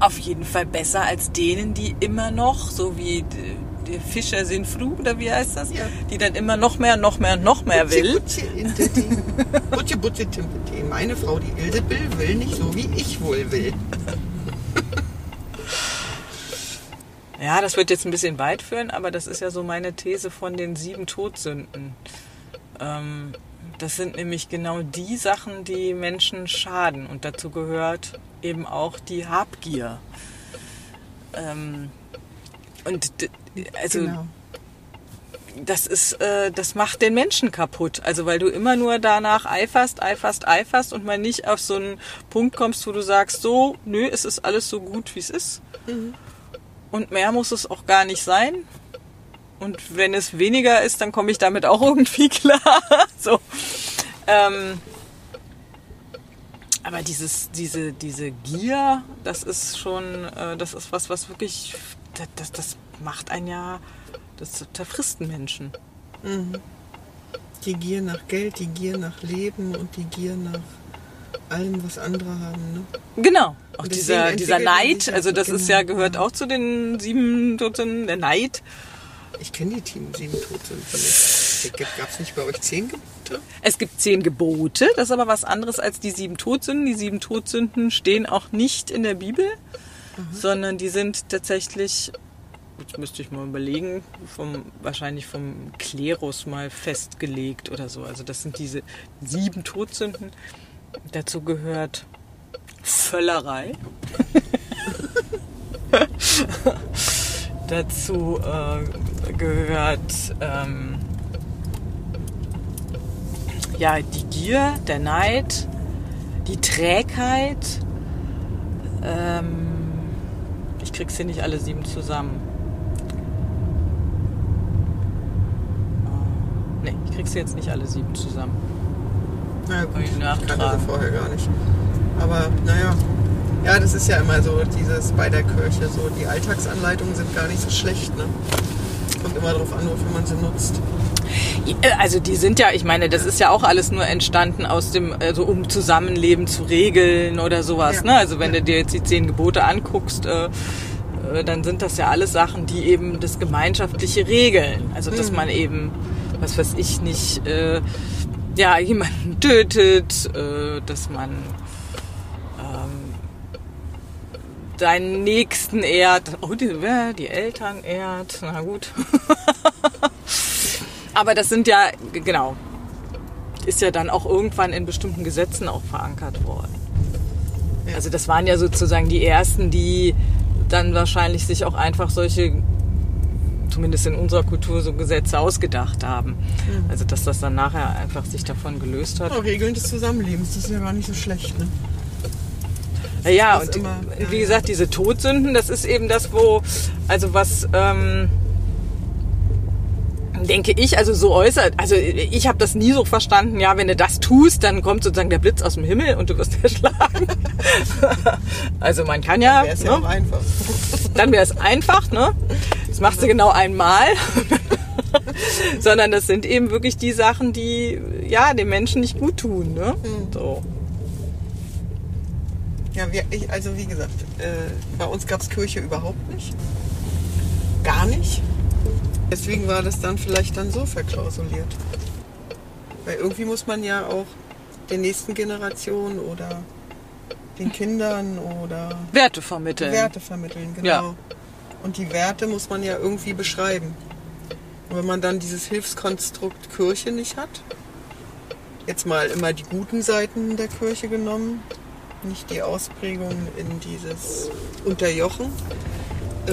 Auf jeden Fall besser als denen, die immer noch, so wie der Fischer sind fru, oder wie heißt das? Ja. Die dann immer noch mehr, noch mehr, noch mehr will. Butche, Intete. Butche, Butche, Timpete. Meine Frau, die Ildebill, will nicht so, wie ich wohl will. Ja, das wird jetzt ein bisschen weit führen, aber das ist ja so meine These von den sieben Todsünden. Ähm, das sind nämlich genau die Sachen, die Menschen schaden. Und dazu gehört eben auch die Habgier. Ähm, und also Genau. Das ist, äh, das macht den Menschen kaputt. Also weil du immer nur danach eiferst, eiferst, eiferst und mal nicht auf so einen Punkt kommst, wo du sagst, so, nö, es ist alles so gut, wie es ist. Und mehr muss es auch gar nicht sein. Und wenn es weniger ist, dann komme ich damit auch irgendwie klar. so. Ähm, aber dieses, diese, diese Gier, das ist schon, äh, das ist was, was wirklich, das, das, das macht ein ja, das zerfrisst Menschen. Die Gier nach Geld, die Gier nach Leben und die Gier nach allem, was andere haben. Ne? Genau. Auch dieser, dieser Neid, also das ist genau, ja, gehört auch zu den sieben Toten, der Neid. Ich kenne die Team sieben Todsünden. Gab es nicht bei euch zehn Gebote? Es gibt zehn Gebote, das ist aber was anderes als die sieben Todsünden. Die sieben Todsünden stehen auch nicht in der Bibel, sondern die sind tatsächlich jetzt müsste ich mal überlegen, vom, wahrscheinlich vom Klerus mal festgelegt oder so. Also das sind diese sieben Todsünden. Dazu gehört Völlerei. Dazu äh, gehört ähm, ja die Gier, der Neid, die Trägheit. Ähm, ich krieg's hier nicht alle sieben zusammen. Oh, nee, ich krieg's hier jetzt nicht alle sieben zusammen. Na gut, Ich ich sie nachtragen. vorher gar nicht. Aber naja, ja, das ist ja immer so, dieses bei der Kirche, so die Alltagsanleitungen sind gar nicht so schlecht, ne? Kommt immer darauf an, wofür man sie nutzt. Also die sind ja, ich meine, das ist ja auch alles nur entstanden aus dem, also um Zusammenleben zu regeln oder sowas. Ja. Ne? Also wenn Ja. du dir jetzt die zehn Gebote anguckst, äh, äh, dann sind das ja alles Sachen, die eben das Gemeinschaftliche regeln. Also dass Mhm. man eben, was weiß ich, nicht äh, ja, jemanden tötet, äh, dass man ähm, deinen Nächsten ehrt. Oh, die, die Eltern ehrt. Na gut. Aber das sind ja, genau, ist ja dann auch irgendwann in bestimmten Gesetzen auch verankert worden. Ja. Also das waren ja sozusagen die ersten, die dann wahrscheinlich sich auch einfach solche, zumindest in unserer Kultur, so Gesetze ausgedacht haben. Also dass das dann nachher einfach sich davon gelöst hat. Oh, Regeln des Zusammenlebens, das ist ja gar nicht so schlecht, ne? Ja, ja, und immer- ja, wie ja. gesagt, diese Todsünden, das ist eben das, wo, also was, ähm, denke ich, also so äußert, also ich habe das nie so verstanden, ja, wenn du das tust, dann kommt sozusagen der Blitz aus dem Himmel und du wirst erschlagen. also man kann ja, Wäre es ja ne, auch einfach. dann wäre es einfach, ne? Das machst du genau einmal. Sondern das sind eben wirklich die Sachen, die ja dem Menschen nicht gut tun, ne? So. Ja, wir, ich, also wie gesagt, äh, bei uns gab es Kirche überhaupt nicht. Gar nicht. Deswegen war das dann vielleicht dann so verklausuliert. Weil irgendwie muss man ja auch der nächsten Generation oder den Kindern oder Werte vermitteln. Werte vermitteln, genau. Ja. Und die Werte muss man ja irgendwie beschreiben. Und wenn man dann dieses Hilfskonstrukt Kirche nicht hat, jetzt mal immer die guten Seiten der Kirche genommen, nicht die Ausprägung in dieses Unterjochen, äh,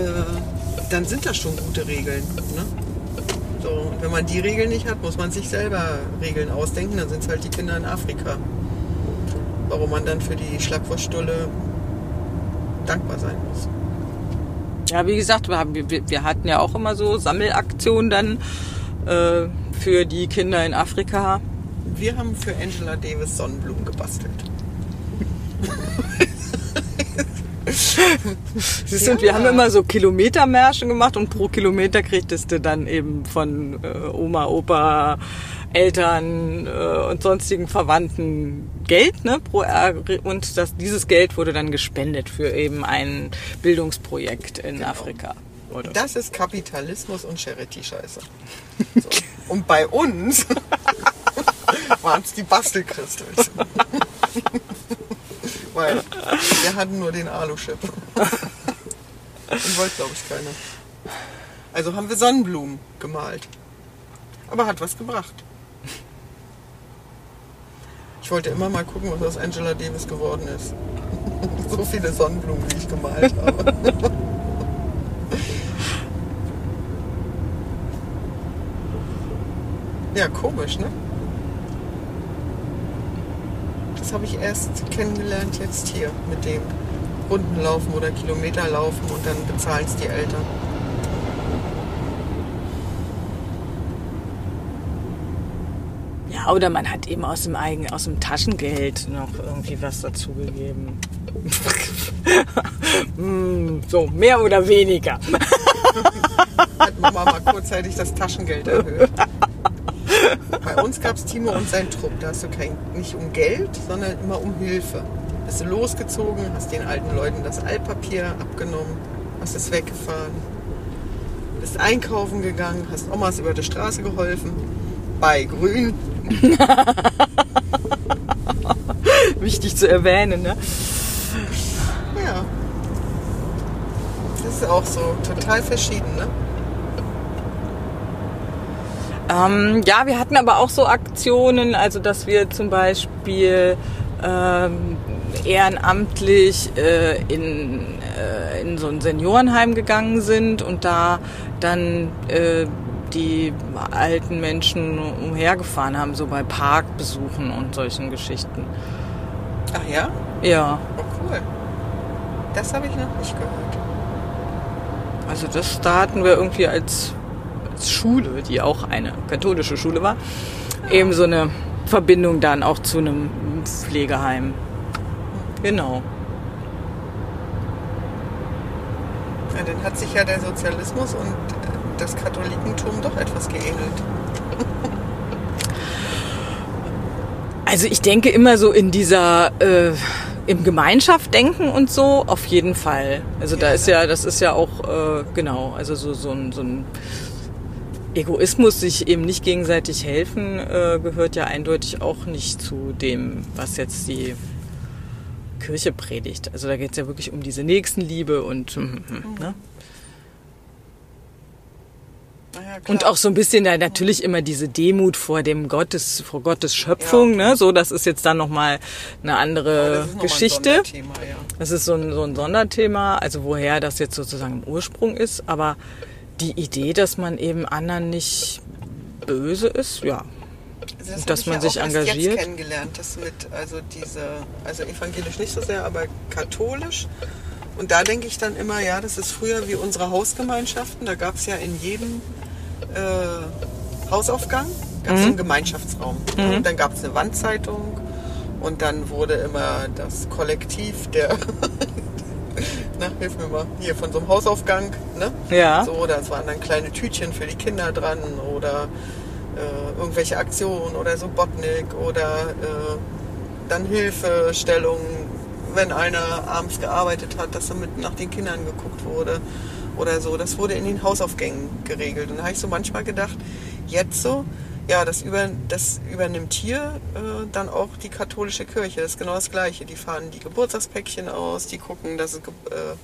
dann sind das schon gute Regeln. Ne? So, und wenn man die Regeln nicht hat, muss man sich selber Regeln ausdenken, dann sind es halt die Kinder in Afrika. Warum man dann für die Schlagwurststulle dankbar sein muss. Ja, wie gesagt, wir, haben, wir, wir hatten ja auch immer so Sammelaktionen dann äh, für die Kinder in Afrika. Wir haben für Angela Davis Sonnenblumen gebastelt. Siehst du, und wir haben immer so Kilometermärsche gemacht und pro Kilometer kriegtest du dann eben von äh, Oma, Opa, Eltern äh, und sonstigen Verwandten Geld, ne? Pro, und das, dieses Geld wurde dann gespendet für eben ein Bildungsprojekt in Afrika. Oder? Das ist Kapitalismus und Charity-Scheiße. So. Und bei uns waren es die Bastelkristals. Weil wir hatten nur den Aluchip. Und wollte, glaube ich, keiner. Also haben wir Sonnenblumen gemalt. Aber hat was gebracht. Ich wollte immer mal gucken, was aus Angela Davis geworden ist. so viele Sonnenblumen, wie ich gemalt habe. Ja, komisch, ne? Das habe ich erst kennengelernt jetzt hier mit dem Rundenlaufen oder Kilometerlaufen und dann bezahlen es die Eltern. Ja, oder man hat eben aus dem eigenen, aus dem Taschengeld noch irgendwie was dazugegeben. Hm, so, mehr oder weniger. Hat Mama mal kurzzeitig das Taschengeld erhöht. Bei uns gab es Timo und sein Trupp. Da hast du kein, nicht um Geld, sondern immer um Hilfe. Bist du losgezogen, hast den alten Leuten das Altpapier abgenommen, hast es weggefahren. Bist einkaufen gegangen, hast Omas über die Straße geholfen. Bei Grün. Wichtig zu erwähnen, ne? Ja. ist auch so total verschieden, ne? Ähm, ja, wir hatten aber auch so Aktionen, also dass wir zum Beispiel ähm, ehrenamtlich äh, in, äh, in so ein Seniorenheim gegangen sind und da dann äh, die alten Menschen umhergefahren haben, so bei Parkbesuchen und solchen Geschichten. Ach ja? Ja. Oh, cool. Das habe ich noch nicht gehört. Also das da hatten wir irgendwie als, als Schule, die auch eine katholische Schule war, eben so eine Verbindung dann auch zu einem Pflegeheim. Genau. Ja, dann hat sich ja der Sozialismus und das Katholikentum doch etwas geähnelt. Also ich denke immer so in dieser äh, im Gemeinschaft denken und so auf jeden Fall. Also da Ja, ist ne? ja, das ist ja auch äh, genau, also so so ein, so ein Egoismus, sich eben nicht gegenseitig helfen, äh, gehört ja eindeutig auch nicht zu dem, was jetzt die Kirche predigt. Also da geht es ja wirklich um diese Nächstenliebe und hm, hm, ne? Und auch so ein bisschen da natürlich immer diese Demut vor dem Gottes, vor Gottes Schöpfung, Ja. ne? So, das ist jetzt dann nochmal eine Ja, andere das ein Geschichte. Ja. Das ist so ein, so ein Sonderthema, also woher das jetzt sozusagen im Ursprung ist. Aber die Idee, dass man eben anderen nicht böse ist, ja. Also Und hab dass ich man ja sich auch engagiert. Jetzt kennengelernt, das mit also diese also evangelisch nicht so sehr, aber katholisch. Und da denke ich dann immer, ja, das ist früher wie unsere Hausgemeinschaften. Da gab es ja in jedem äh, Hausaufgang gab es einen Gemeinschaftsraum. Und dann gab es eine Wandzeitung und dann wurde immer das Kollektiv der na, hilf mir mal, hier von so einem Hausaufgang, ne? Ja. So, da waren dann kleine Tütchen für die Kinder dran oder äh, irgendwelche Aktionen oder so Botnik oder äh, dann Hilfestellungen, wenn einer abends gearbeitet hat, dass dann mit nach den Kindern geguckt wurde oder so. Das wurde in den Hausaufgängen geregelt. Und da habe ich so manchmal gedacht, jetzt so, ja, das, über, das übernimmt hier äh, dann auch die katholische Kirche. Das ist genau das Gleiche. Die fahren die Geburtstagspäckchen aus, die gucken, dass, es, äh,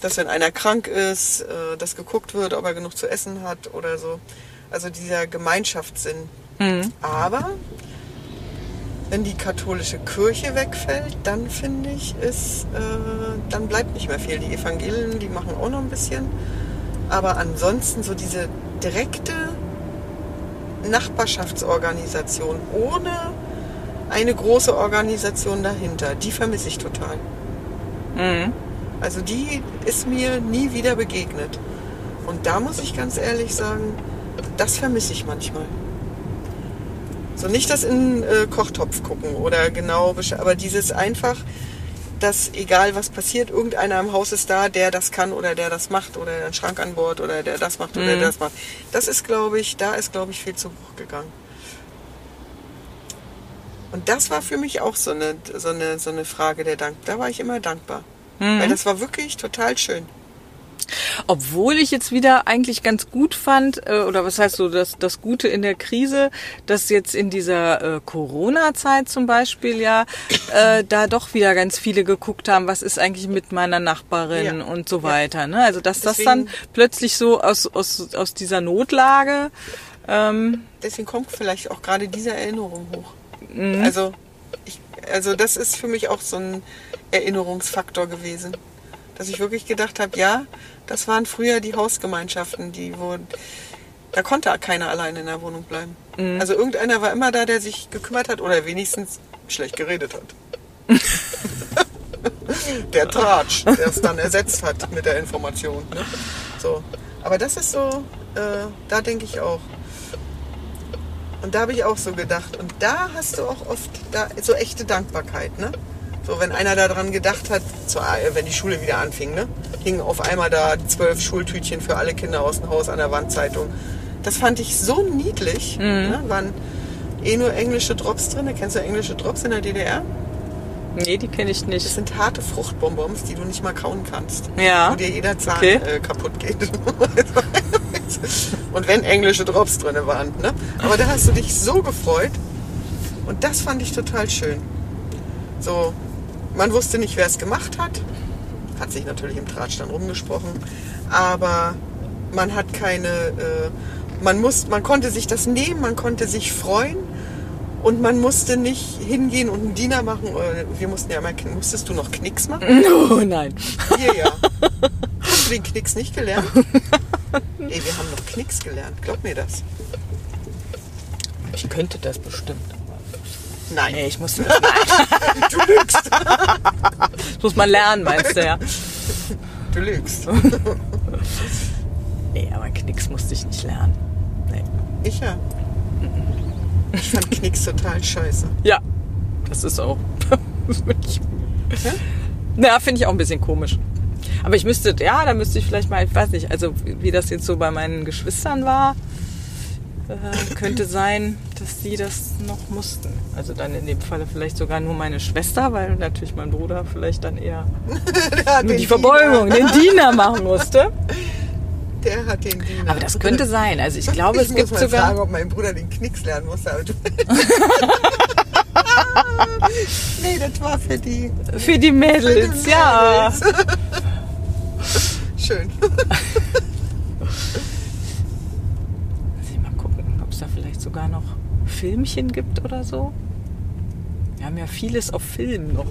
dass wenn einer krank ist, äh, dass geguckt wird, ob er genug zu essen hat oder so. Also dieser Gemeinschaftssinn. Aber wenn die katholische Kirche wegfällt, dann finde ich, ist, äh, dann bleibt nicht mehr viel. Die Evangelien, die machen auch noch ein bisschen. Aber ansonsten so diese direkte Nachbarschaftsorganisation ohne eine große Organisation dahinter, die vermisse ich total. Mhm. Also die ist mir nie wieder begegnet. Und da muss ich ganz ehrlich sagen, das vermisse ich manchmal. So nicht das in äh, Kochtopf gucken oder genau, aber dieses einfach, dass egal was passiert, irgendeiner im Haus ist da, der das kann oder der das macht oder der einen Schrank an Bord oder der das macht oder der das macht. Das ist, glaube ich, da ist, glaube ich, viel zu Bruch gegangen. Und das war für mich auch so eine, so eine, so eine Frage der Dank. Da war ich immer dankbar. Weil das war wirklich total schön. Obwohl ich jetzt wieder eigentlich ganz gut fand, äh, oder was heißt so, das, das Gute in der Krise, dass jetzt in dieser äh, Corona-Zeit zum Beispiel ja äh, da doch wieder ganz viele geguckt haben, was ist eigentlich mit meiner Nachbarin Ja. und so Ja. weiter. Ne? Also dass das Deswegen- dann plötzlich so aus, aus, aus dieser Notlage ähm, Deswegen kommt vielleicht auch gerade diese Erinnerung hoch. Also, ich, also das ist für mich auch so ein Erinnerungsfaktor gewesen. Dass ich wirklich gedacht habe, ja, das waren früher die Hausgemeinschaften, die wo da konnte keiner alleine in der Wohnung bleiben. Also irgendeiner war immer da, der sich gekümmert hat oder wenigstens schlecht geredet hat. der Tratsch, der es dann ersetzt hat mit der Information. Ne? So. Aber das ist so, äh, da denke ich auch. Und da habe ich auch so gedacht. Und da hast du auch oft da, so echte Dankbarkeit, ne? So, wenn einer daran gedacht hat, äh, wenn die Schule wieder anfing, ne? Hingen auf einmal da zwölf Schultütchen für alle Kinder aus dem Haus an der Wandzeitung. Das fand ich so niedlich. Ne? Waren eh nur englische Drops drin. Kennst du englische Drops in der DDR? nee, die kenne ich Das nicht. sind harte Fruchtbonbons, die du nicht mal kauen kannst. Ja. Wo dir jeder Zahn Okay. äh, kaputt geht. Und wenn englische Drops drin waren. Ne? Aber da hast du dich so gefreut. Und das fand ich total schön. So, man wusste nicht, wer es gemacht hat. Hat sich natürlich im Tratsch dann rumgesprochen. Aber man hat keine, äh, man muss, man konnte sich das nehmen, man konnte sich freuen und man musste nicht hingehen und einen Diener machen. Oder wir mussten ja immer, musstest du noch Knicks machen? Oh nein. Wir ja. Hast du den Knicks nicht gelernt? Ey, wir haben noch Knicks gelernt. Glaub mir das. Ich könnte das bestimmt. Nein. Nee, ich musste das. Nein. Du lügst. Das muss man lernen, meinst du ja. Du lügst. Nee, aber Knicks musste ich nicht lernen. Nee. Ich ja. Ich fand Knicks total scheiße. Ja, das ist auch. Ja? Ja, finde ich auch ein bisschen komisch. Aber ich müsste, ja, da müsste ich vielleicht mal, ich weiß nicht, also wie das jetzt so bei meinen Geschwistern war, äh, könnte sein, dass die das noch mussten. Also dann in dem Falle vielleicht sogar nur meine Schwester, weil natürlich mein Bruder vielleicht dann eher nur die Verbeugung, den Diener machen musste. Diener. Der hat den Diener. Aber das könnte sein. Also ich glaube, ich es muss gibt mal sogar. fragen, ob mein Bruder den Knicks lernen musste. Aber du nee, das war für die Für die Mädels, ja. Schön. Muss ich mal gucken, ob es da vielleicht sogar noch Filmchen gibt oder so. Wir haben ja vieles auf Film noch.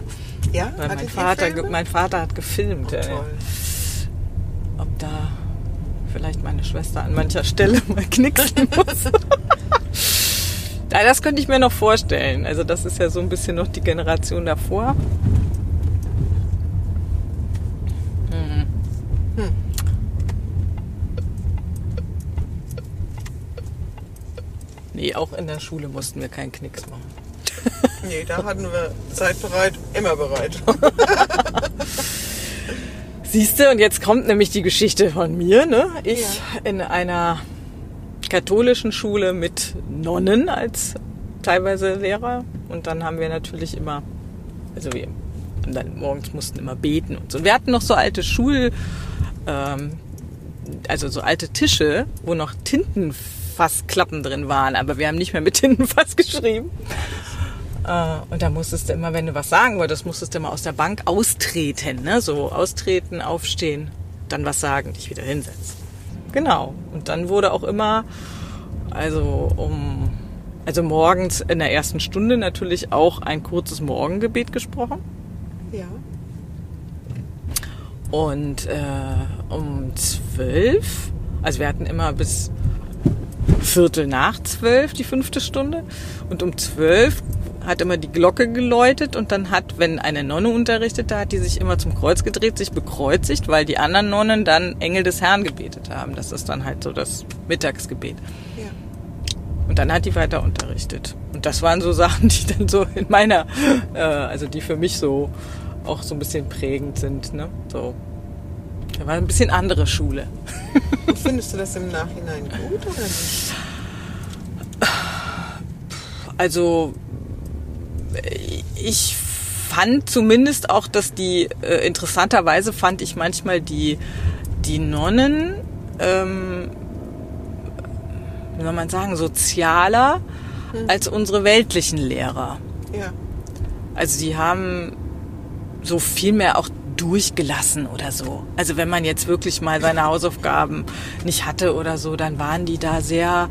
Ja, Weil mein Vater, mein Vater hat gefilmt. Oh, ja. Ob da vielleicht meine Schwester an mancher Stelle mal knicksen muss. Das könnte ich mir noch vorstellen. Also das ist ja so ein bisschen noch die Generation davor. Hm. Hm. Nee, auch in der Schule mussten wir keinen Knicks machen. Nee, da hatten wir Zeit bereit, immer bereit. Siehst du, und jetzt kommt nämlich die Geschichte von mir. Ne? Ich in einer katholischen Schule mit Nonnen als teilweise Lehrer. Und dann haben wir natürlich immer, also wir dann morgens mussten immer beten und so. Und wir hatten noch so alte Schul, ähm, also so alte Tische, wo noch Tintenfassklappen drin waren. Aber wir haben nicht mehr mit Tintenfass geschrieben. Äh, Und da musstest du immer, wenn du was sagen wolltest, musstest du immer aus der Bank austreten, ne? So austreten, aufstehen, dann was sagen, dich wieder hinsetzen. Genau. Und dann wurde auch immer, also um, also morgens in der ersten Stunde natürlich auch ein kurzes Morgengebet gesprochen. Ja. Und äh, um zwölf, also wir hatten immer bis Viertel nach zwölf die fünfte Stunde. Und um zwölf hat immer die Glocke geläutet und dann hat, wenn eine Nonne unterrichtet, da hat die sich immer zum Kreuz gedreht, sich bekreuzigt, weil die anderen Nonnen dann Engel des Herrn gebetet haben. Das ist dann halt so das Mittagsgebet. Ja. Und dann hat die weiter unterrichtet. Und das waren so Sachen, die dann so in meiner, äh, also die für mich so auch so ein bisschen prägend sind. Ne? So. Da war ein bisschen andere Schule. Und findest du das im Nachhinein gut oder nicht? Also ich fand zumindest auch, dass die, äh, interessanterweise fand ich manchmal die, die Nonnen, ähm, wie soll man sagen, sozialer als unsere weltlichen Lehrer. Ja. Also die haben so viel mehr auch durchgelassen oder so. Also wenn man jetzt wirklich mal seine Hausaufgaben nicht hatte oder so, dann waren die da sehr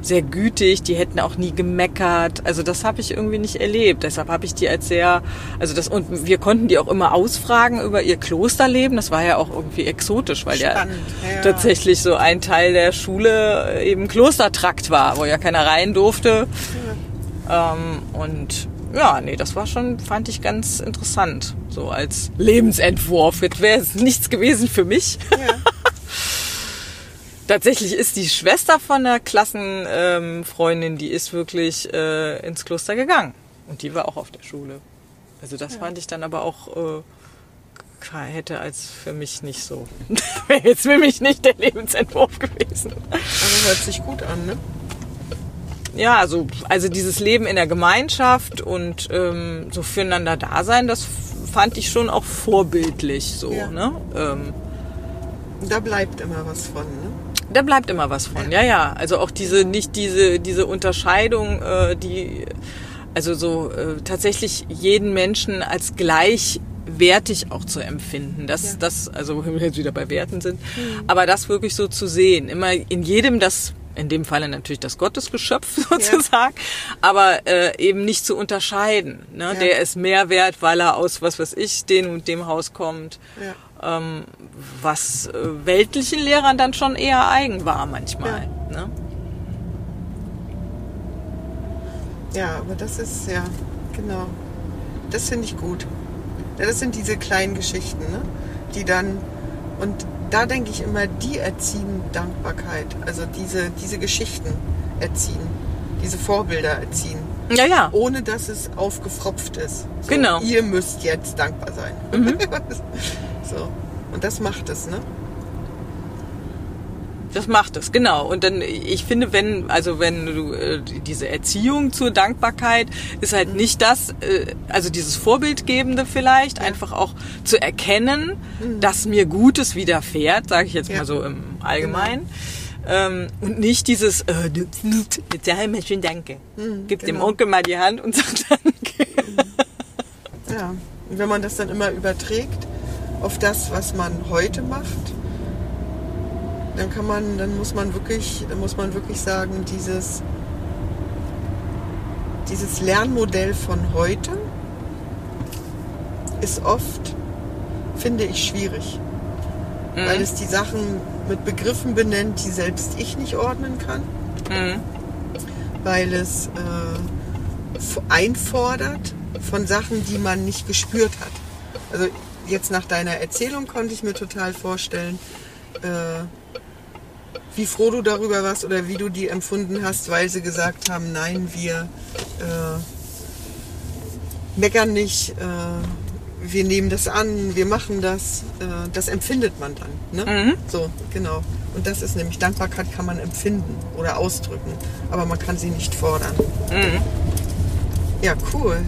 sehr gütig, die hätten auch nie gemeckert. Also das habe ich irgendwie nicht erlebt. Deshalb habe ich die als sehr, also das und wir konnten die auch immer ausfragen über ihr Klosterleben. Das war ja auch irgendwie exotisch, weil Spannend, ja, ja. tatsächlich so ein Teil der Schule eben Klostertrakt war, wo ja keiner rein durfte. Ähm, und ja, nee, das war schon, fand ich ganz interessant. So als Lebensentwurf. Jetzt wäre es nichts gewesen für mich. Ja. Tatsächlich ist die Schwester von der Klassenfreundin, ähm, die ist wirklich äh, ins Kloster gegangen. Und die war auch auf der Schule. Also das fand ich dann aber auch äh, hätte als für mich nicht so. Wäre jetzt für mich nicht der Lebensentwurf gewesen. Aber hört sich gut an, ne? Ja, also, also dieses Leben in der Gemeinschaft und ähm, so füreinander da sein, das fand ich schon auch vorbildlich so. Ja. Ne? Ähm, Da bleibt immer was von, ne? Da bleibt immer was von, ja, ja. Also auch diese, nicht diese, diese Unterscheidung, äh, die, also so äh, tatsächlich jeden Menschen als wertig auch zu empfinden. Das, Ja. das, also wenn wir jetzt wieder bei Werten sind, aber das wirklich so zu sehen, immer in jedem das, in dem Falle natürlich das Gottesgeschöpf sozusagen, aber äh, eben nicht zu unterscheiden. Ne? Ja. Der ist mehr wert, weil er aus was weiß ich, dem und dem Haus kommt. Ja. Ähm, was äh, weltlichen Lehrern dann schon eher eigen war manchmal. Ne? Ja, aber das ist, ja, genau. Das finde ich gut. Ja, das sind diese kleinen Geschichten, ne? die dann, und da denke ich immer, die erziehen Dankbarkeit. Also diese, diese Geschichten erziehen, diese Vorbilder erziehen. Ja, ja. Ohne dass es aufgefropft ist. So, Genau. Ihr müsst jetzt dankbar sein. so. Und das macht es, ne? Das macht es, genau. Und dann, ich finde, wenn, also wenn du äh, diese Erziehung zur Dankbarkeit ist halt nicht das, äh, also dieses Vorbildgebende vielleicht, einfach auch zu erkennen, dass mir Gutes widerfährt, sage ich jetzt Ja. mal so im Allgemeinen. Ähm, und nicht dieses, äh, jetzt sag mal schön Danke. Gib dem genau. Onkel mal die Hand und sag Danke. Ja. Und wenn man das dann immer überträgt auf das, was man heute macht, dann kann man, dann muss man wirklich, muss man wirklich sagen, dieses, dieses Lernmodell von heute ist oft, finde ich, schwierig. Weil es die Sachen mit Begriffen benennt, die selbst ich nicht ordnen kann. Weil es äh, einfordert von Sachen, die man nicht gespürt hat. Also jetzt nach deiner Erzählung konnte ich mir total vorstellen, äh, wie froh du darüber warst oder wie du die empfunden hast, weil sie gesagt haben, nein, wir äh, meckern nicht, äh, wir nehmen das an, wir machen das. Äh, das empfindet man dann. Ne? So, genau. Und das ist nämlich, Dankbarkeit kann man empfinden oder ausdrücken, aber man kann sie nicht fordern. Ja, cool.